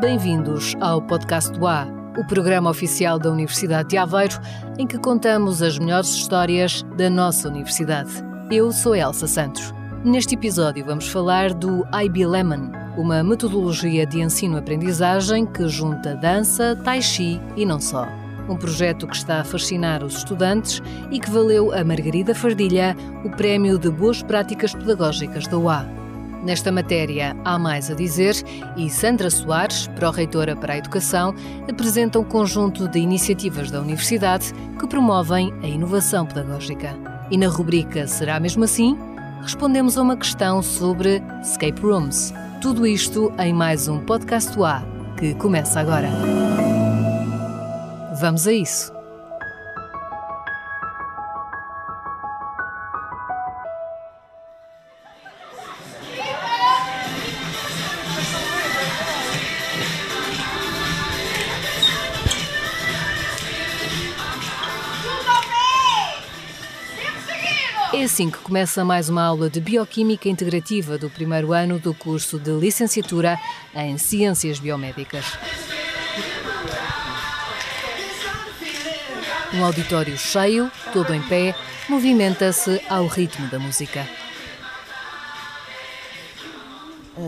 Bem-vindos ao podcast do A, o programa oficial da Universidade de Aveiro, em que contamos as melhores histórias da nossa universidade. Eu sou Elsa Santos. Neste episódio vamos falar do IB Lemon, uma metodologia de ensino-aprendizagem que junta dança, tai chi e não só. Um projeto que está a fascinar os estudantes e que valeu a Margarida Fardilha o Prémio de Boas Práticas Pedagógicas da UA. Nesta matéria há mais a dizer e Sandra Soares, pró-reitora para a Educação, apresenta um conjunto de iniciativas da Universidade que promovem a inovação pedagógica. E na rubrica Será mesmo assim? Respondemos a uma questão sobre escape rooms. Tudo isto em mais um podcast do A, que começa agora. Vamos a isso. É assim que começa mais uma aula de Bioquímica Integrativa do primeiro ano do curso de Licenciatura em Ciências Biomédicas. Um auditório cheio, todo em pé, movimenta-se ao ritmo da música.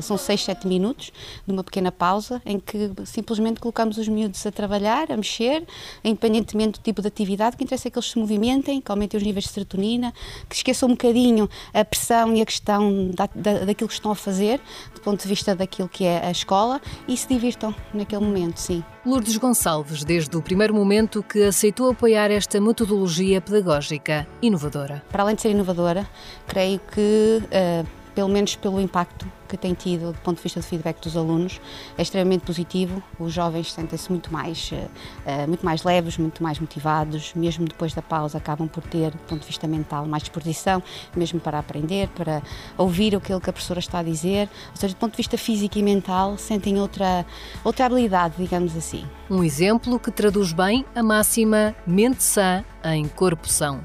São 6, 7 minutos de uma pequena pausa em que simplesmente colocamos os miúdos a trabalhar, a mexer, independentemente do tipo de atividade, que interessa é que eles se movimentem, que aumentem os níveis de serotonina, que esqueçam um bocadinho a pressão e a questão da, da, daquilo que estão a fazer, do ponto de vista daquilo que é a escola, e se divirtam naquele momento, sim. Lourdes Gonçalves, desde o primeiro momento que aceitou apoiar esta metodologia pedagógica inovadora. Para além de ser inovadora, creio que, uh, pelo menos pelo impacto que tem tido do ponto de vista do feedback dos alunos é extremamente positivo. Os jovens sentem-se muito mais, uh, muito mais leves, muito mais motivados, mesmo depois da pausa acabam por ter, do ponto de vista mental, mais disposição, mesmo para aprender, para ouvir aquilo que a professora está a dizer. Ou seja, do ponto de vista físico e mental, sentem outra, outra habilidade, digamos assim. Um exemplo que traduz bem a máxima mente sã em corpo são.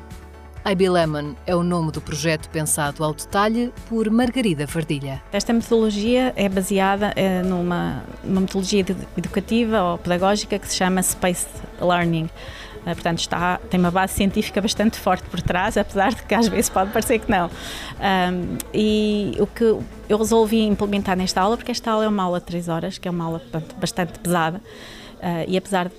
IB Lemon é o nome do projeto pensado ao detalhe por Margarida Fardilha. Esta metodologia é baseada é, numa, numa metodologia educativa ou pedagógica que se chama Spaced Learning. Uh, portanto, está, tem uma base científica bastante forte por trás, apesar de que às vezes pode parecer que não. Um, e o que eu resolvi implementar nesta aula, porque esta aula é uma aula de 3 horas, que é uma aula bastante pesada, uh, e apesar de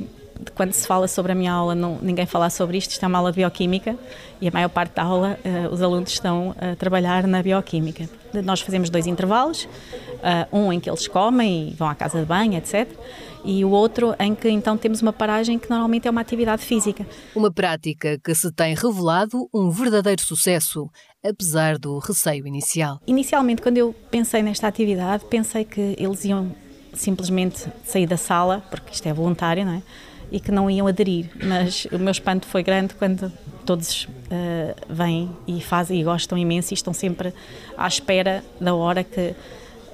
quando se fala sobre a minha aula, não, ninguém fala sobre isto. Isto é uma aula de bioquímica e a maior parte da aula uh, os alunos estão a trabalhar na bioquímica. Nós fazemos dois intervalos, uh, um em que eles comem e vão à casa de banho, etc. E o outro em que então temos uma paragem que normalmente é uma atividade física. Uma prática que se tem revelado um verdadeiro sucesso, apesar do receio inicial. Inicialmente, quando eu pensei nesta atividade, pensei que eles iam simplesmente sair da sala, porque isto é voluntário, não é? E que não iam aderir. Mas o meu espanto foi grande quando todos uh, vêm e fazem e gostam imenso e estão sempre à espera da hora que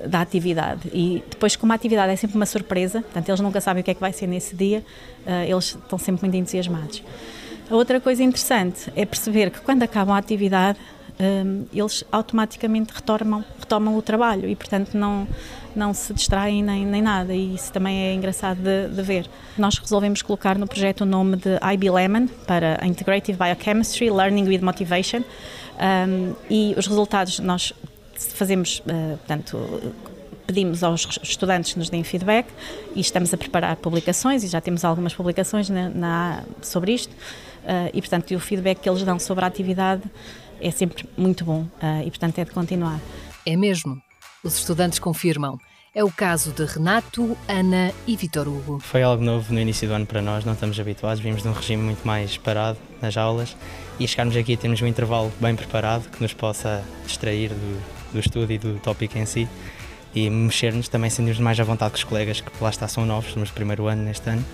da atividade. E depois, como a atividade é sempre uma surpresa, portanto, eles nunca sabem o que é que vai ser nesse dia, uh, eles estão sempre muito entusiasmados. A outra coisa interessante é perceber que quando acabam a atividade, um, eles automaticamente retomam, retomam o trabalho e, portanto, não, não se distraem nem, nem nada. E isso também é engraçado de, de ver. Nós resolvemos colocar no projeto o nome de IB Lemon para Integrative Biochemistry Learning with Motivation. Um, e os resultados nós fazemos, uh, portanto, pedimos aos estudantes que nos deem feedback e estamos a preparar publicações e já temos algumas publicações na, na sobre isto. Uh, e, portanto, o feedback que eles dão sobre a atividade é sempre muito bom uh, e, portanto, é de continuar. É mesmo. Os estudantes confirmam. É o caso de Renato, Ana e Vitor Hugo. Foi algo novo no início do ano para nós, não estamos habituados, vimos de um regime muito mais parado nas aulas e chegarmos aqui temos um intervalo bem preparado que nos possa distrair do, do estudo e do tópico em si e mexer-nos também sentimos mais à vontade com os colegas que lá está são novos, somos primeiro ano neste ano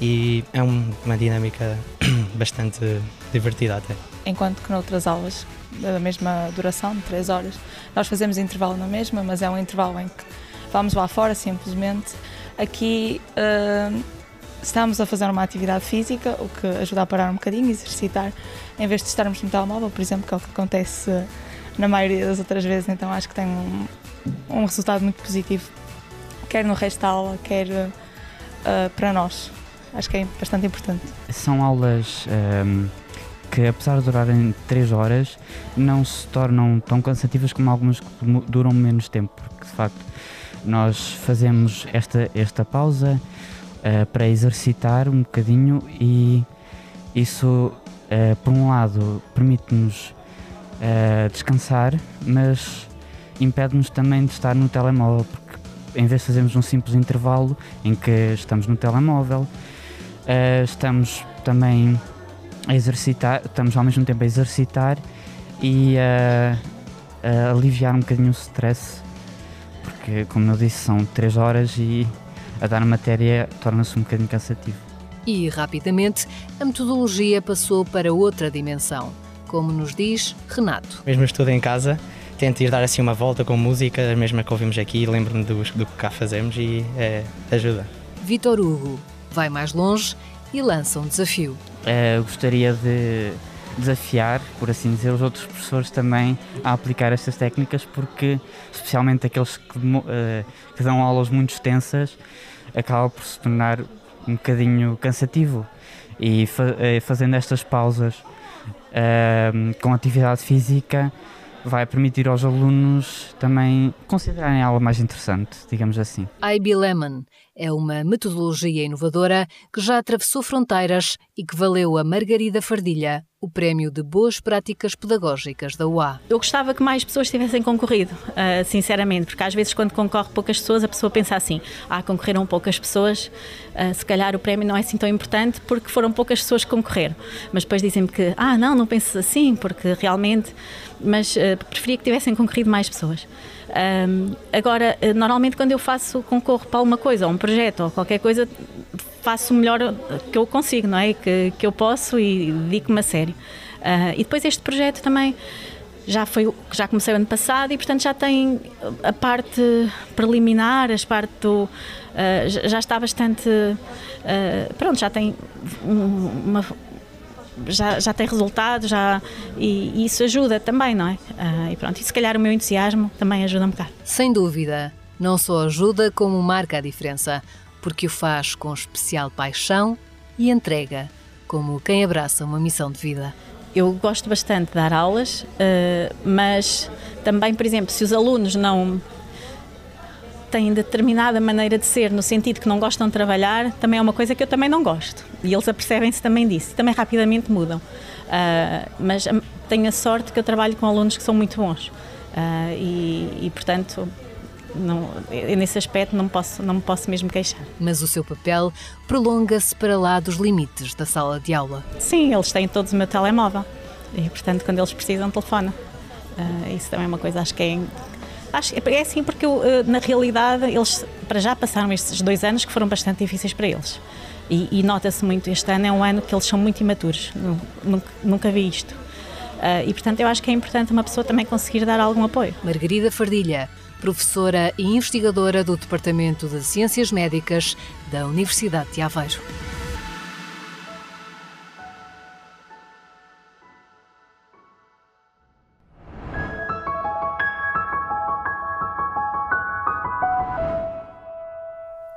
e é uma dinâmica bastante divertida até. Enquanto que noutras aulas da mesma duração, de 3 horas, nós fazemos intervalo na mesma, mas é um intervalo em que vamos lá fora simplesmente. Aqui uh, estamos a fazer uma atividade física, o que ajuda a parar um bocadinho, exercitar, em vez de estarmos no telemóvel, por exemplo, que é o que acontece na maioria das outras vezes, então acho que tem um, um resultado muito positivo, quer no resto da aula, quer uh, para nós. Acho que é bastante importante. São aulas um, ehm, que, apesar de durarem 3 horas, não se tornam tão cansativas como algumas que duram menos tempo, porque de facto nós fazemos esta, esta pausa uh, para exercitar um bocadinho e isso, uh, por um lado, permite-nos uh, descansar, mas impede-nos também de estar no telemóvel, porque em vez de fazermos um simples intervalo em que estamos no telemóvel, estamos também a exercitar, estamos ao mesmo tempo a exercitar e a, a aliviar um bocadinho o stress, porque, como eu disse, são 3 horas e a dar matéria torna-se um bocadinho cansativo. E, rapidamente, a metodologia passou para outra dimensão, como nos diz Renato. Mesmo estudo em casa, tento ir dar assim uma volta com música, a mesma que ouvimos aqui, lembro-me do, do que cá fazemos e é, ajuda. Vitor Hugo vai mais longe e lança um desafio. Uh, gostaria de desafiar, por assim dizer, os outros professores também a aplicar estas técnicas, porque, especialmente aqueles que, uh, que dão aulas muito extensas, acaba por se tornar um bocadinho cansativo. E fa uh, fazendo estas pausas com atividade física, vai permitir aos alunos também considerarem a aula mais interessante, digamos assim. IB Lemon é uma metodologia inovadora que já atravessou fronteiras e que valeu a Margarida Fardilha o Prémio de Boas Práticas Pedagógicas da UA. Eu gostava que mais pessoas tivessem concorrido, uh, sinceramente, porque às vezes quando concorre poucas pessoas a pessoa pensa assim, ah, concorreram poucas pessoas, uh, se calhar o prémio não é assim tão importante porque foram poucas pessoas que concorreram. Mas depois dizem-me que, ah, não, não penses assim, porque realmente, mas uh, preferia que tivessem concorrido mais pessoas. Um, agora, normalmente quando eu faço concorro para alguma coisa, ou um projeto, ou qualquer coisa, faço o melhor que eu consigo, não é? Que, que eu posso e dedico-me a sério. Uh, e depois este projeto também já foi já comecei ano passado e portanto já tem a parte preliminar, as parte do uh, já está bastante uh, pronto, já tem uma já, já tem resultado já, e, e isso ajuda também, não é? Uh, e pronto, e se calhar o meu entusiasmo também ajuda um bocado. Sem dúvida, não só ajuda, como marca a diferença, porque o faz com especial paixão e entrega, como quem abraça uma missão de vida. Eu gosto bastante de dar aulas, uh, mas também, por exemplo, se os alunos não têm determinada maneira de ser, no sentido que não gostam de trabalhar, também é uma coisa que eu também não gosto. E eles apercebem-se também disso. Também rapidamente mudam. Uh, mas tenho a sorte que eu trabalho com alunos que são muito bons. Uh, e, e, portanto, não, nesse aspecto não, posso, não me posso mesmo queixar. Mas o seu papel prolonga-se para lá dos limites da sala de aula? Sim, eles têm todos o meu telemóvel. E, portanto, quando eles precisam, telefona. Uh, isso também é uma coisa, acho que é, Acho, é assim porque eh, na realidade eles para já passaram estes dois anos que foram bastante difíceis para eles. E, e nota-se muito, este ano é um ano que eles são muito imaturos, nunca, nunca vi isto. Uh, e portanto eu acho que é importante uma pessoa também conseguir dar algum apoio. Margarida Fardilha, professora e investigadora do Departamento de Ciências Médicas da Universidade de Aveiro.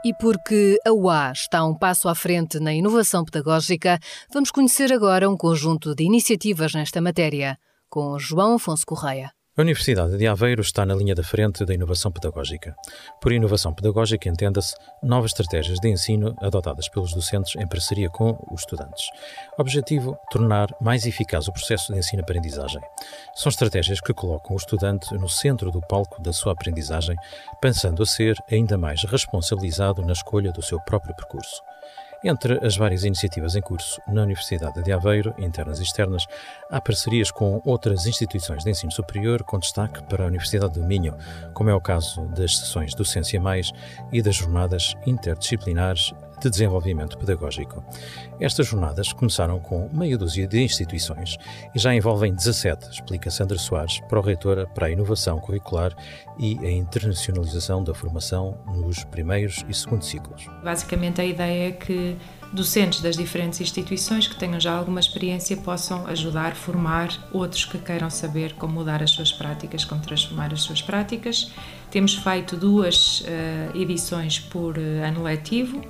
E porque a UA está um passo à frente na inovação pedagógica, vamos conhecer agora um conjunto de iniciativas nesta matéria, com João Afonso Correia. A Universidade de Aveiro está na linha da frente da inovação pedagógica. Por inovação pedagógica entenda-se novas estratégias de ensino adotadas pelos docentes em parceria com os estudantes. Objetivo: tornar mais eficaz o processo de ensino-aprendizagem. São estratégias que colocam o estudante no centro do palco da sua aprendizagem, pensando a ser ainda mais responsabilizado na escolha do seu próprio percurso. Entre as várias iniciativas em curso na Universidade de Aveiro, internas e externas, há parcerias com outras instituições de ensino superior, com destaque para a Universidade do Minho, como é o caso das sessões Docência Mais e das jornadas interdisciplinares de desenvolvimento pedagógico. Estas jornadas começaram com meia dúzia de instituições e já envolvem 17, explica Sandra Soares, pró-reitora para a inovação curricular e a internacionalização da formação nos primeiros e segundos ciclos. Basicamente, a ideia é que docentes das diferentes instituições que tenham já alguma experiência possam ajudar, formar outros que queiram saber como mudar as suas práticas, como transformar as suas práticas. Temos feito duas uh, edições por uh, ano letivo,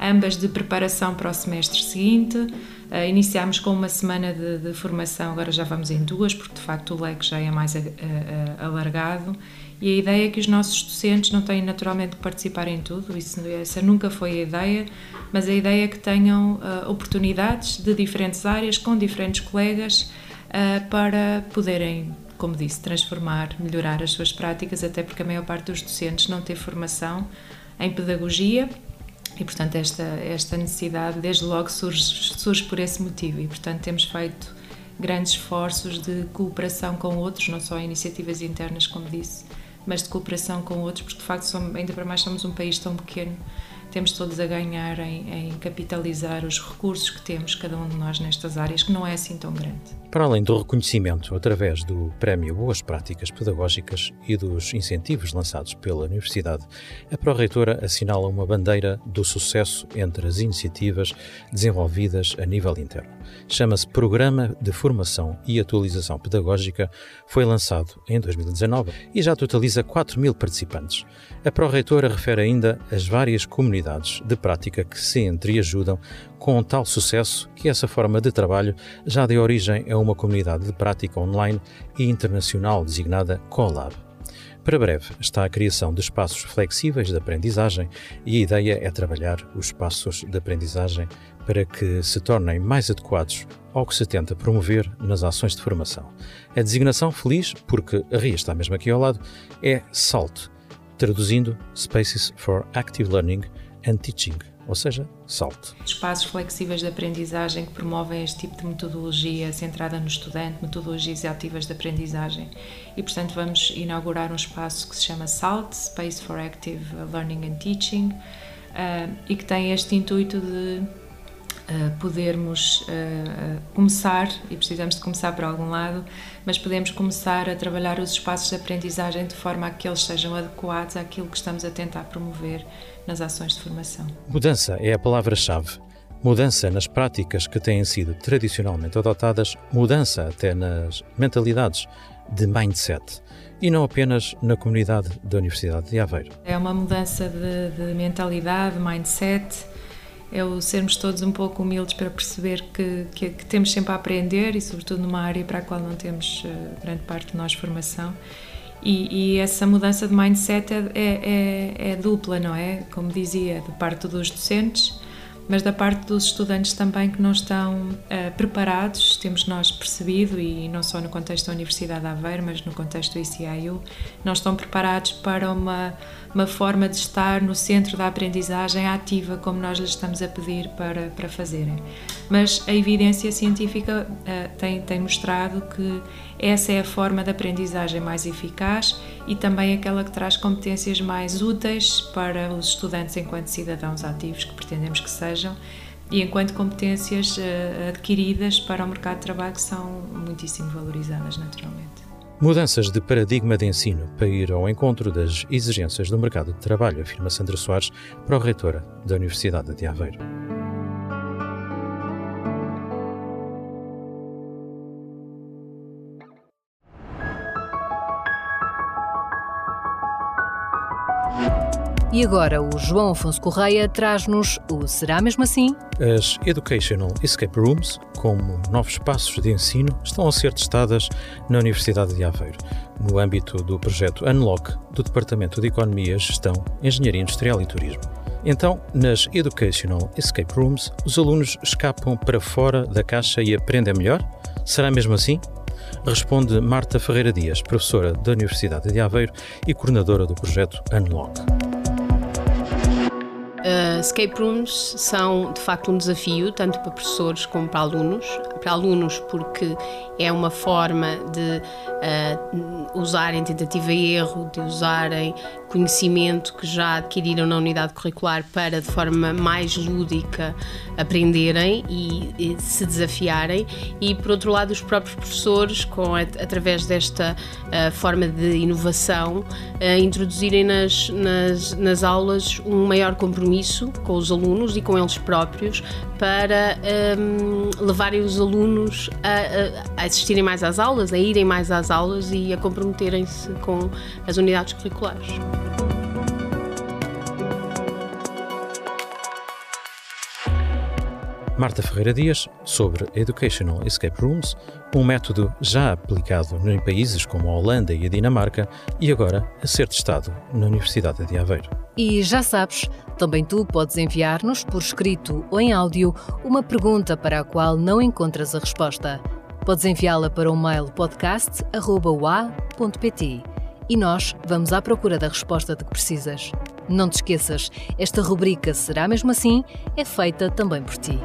ambas de preparação para o semestre seguinte. Uh, iniciámos com uma semana de, de, formação, agora já vamos em duas, porque de facto o leque já é mais alargado e a ideia é que os nossos docentes não têm naturalmente que participar em tudo, isso, essa nunca foi a ideia, mas a ideia é que tenham uh, oportunidades de diferentes áreas, com diferentes colegas, uh, para poderem, como disse, transformar, melhorar as suas práticas, até porque a maior parte dos docentes não tem formação em pedagogia e, portanto, esta, esta necessidade, desde logo, surge, surge por esse motivo. E, portanto, temos feito grandes esforços de cooperação com outros, não só iniciativas internas, como disse, mas de cooperação com outros, porque de facto somos, ainda para mais somos um país tão pequeno, temos todos a ganhar em, em capitalizar os recursos que temos, cada um de nós nestas áreas, que não é assim tão grande. Para além do reconhecimento através do Prémio Boas Práticas Pedagógicas e dos incentivos lançados pela Universidade, a Pró-Reitora assinala uma bandeira do sucesso entre as iniciativas desenvolvidas a nível interno. Chama-se Programa de Formação e Atualização Pedagógica, foi lançado em 2019 e já totaliza 4 mil participantes. A Pró-Reitora refere ainda as várias comunidades de prática que se entreajudam com tal sucesso que essa forma de trabalho já deu origem a uma comunidade de prática online e internacional designada CoLab. Para breve está a criação de espaços flexíveis de aprendizagem e a ideia é trabalhar os espaços de aprendizagem para que se tornem mais adequados ao que se tenta promover nas ações de formação. A designação feliz, porque a RIA está mesmo aqui ao lado, é SALT, traduzindo Spaces for Active Learning and Teaching ou seja, salto. Espaços flexíveis de aprendizagem que promovem este tipo de metodologia centrada no estudante, metodologias ativas de aprendizagem. E, portanto, vamos inaugurar um espaço que se chama SALT, Space for Active Learning and Teaching, uh, e que tem este intuito de podermos uh, começar, e precisamos de começar por algum lado, mas podemos começar a trabalhar os espaços de aprendizagem de forma a que eles sejam adequados àquilo que estamos a tentar promover nas ações de formação. Mudança é a palavra-chave. Mudança nas práticas que têm sido tradicionalmente adotadas, mudança até nas mentalidades de mindset e não apenas na comunidade da Universidade de Aveiro. É uma mudança de, de mentalidade, mindset, é o sermos todos um pouco humildes para perceber que, que, que, temos sempre a aprender e, sobretudo, numa área para a qual não temos uh, grande parte de nós formação e, e, essa mudança de mindset é, é, é, é, dupla, não é? Como dizia, de parte dos docentes, mas da parte dos estudantes também que não estão uh, preparados, temos nós percebido, e não só no contexto da Universidade de Aveiro, mas no contexto do ICIU, não estão preparados para uma uma forma de estar no centro da aprendizagem ativa, como nós lhes estamos a pedir para, para fazerem. Mas a evidência científica uh, tem, tem mostrado que essa é a forma de aprendizagem mais eficaz e também aquela que traz competências mais úteis para os estudantes enquanto cidadãos ativos que pretendemos que sejam e enquanto competências uh, adquiridas para o mercado de trabalho que são muitíssimo valorizadas naturalmente. Mudanças de paradigma de ensino para ir ao encontro das exigências do mercado de trabalho, afirma Sandra Soares, pró-reitora da Universidade de Aveiro. E agora o João Afonso Correia traz-nos o Será Mesmo Assim? As Educational Escape Rooms, como novos espaços de ensino, estão a ser testadas na Universidade de Aveiro, no âmbito do projeto Unlock do Departamento de Economia, Gestão, Engenharia Industrial e Turismo. Então, nas Educational Escape Rooms, os alunos escapam para fora da caixa e aprendem melhor? Será mesmo assim? Responde Marta Ferreira Dias, professora da Universidade de Aveiro e coordenadora do projeto Unlock. Uh, escape rooms são de facto um desafio, tanto para professores como para alunos, para alunos, porque é uma forma de uh, usarem tentativa e erro, de usarem conhecimento que já adquiriram na unidade curricular para, de forma mais lúdica, aprenderem e, e se desafiarem. E, por outro lado, os próprios professores, com, através desta uh, forma de inovação, uh, introduzirem nas, nas, nas aulas um maior compromisso com os alunos e com eles próprios para um, levarem os alunos a, a, assistirem mais às aulas, a irem mais às aulas e a comprometerem-se com as unidades curriculares. Marta Ferreira Dias sobre Educational Escape Rooms, um método já aplicado em países como a Holanda e a Dinamarca e agora a ser testado na Universidade de Aveiro. E já sabes, também tu podes enviar-nos por escrito ou em áudio uma pergunta para a qual não encontras a resposta. Podes enviá-la para o mail podcast.ua.pt e nós vamos à procura da resposta de que precisas. Não te esqueças, esta rubrica Será Mesmo Assim é feita também por ti.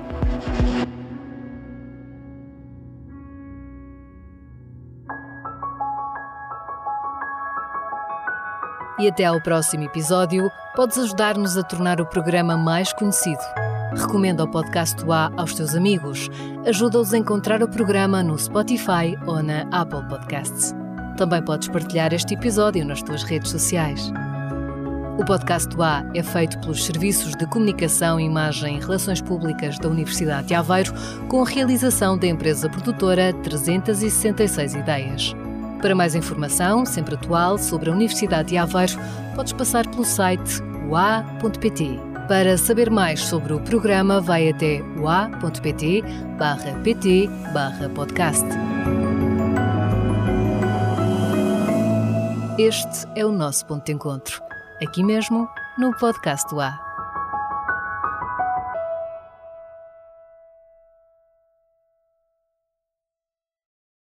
E até ao próximo episódio, podes ajudar-nos a tornar o programa mais conhecido. Recomenda o podcast A aos teus amigos. Ajuda-os a encontrar o programa no Spotify ou na Apple Podcasts. Também podes partilhar este episódio nas tuas redes sociais. O podcast A é feito pelos Serviços de Comunicação, Imagem e Relações Públicas da Universidade de Aveiro, com a realização da empresa produtora 366 Ideias. Para mais informação, sempre atual, sobre a Universidade de Aveiro, podes passar pelo site ua.pt. Para saber mais sobre o programa, vai até ua.pt barra pt barra podcast. Este é o nosso ponto de encontro, aqui mesmo no podcast do A.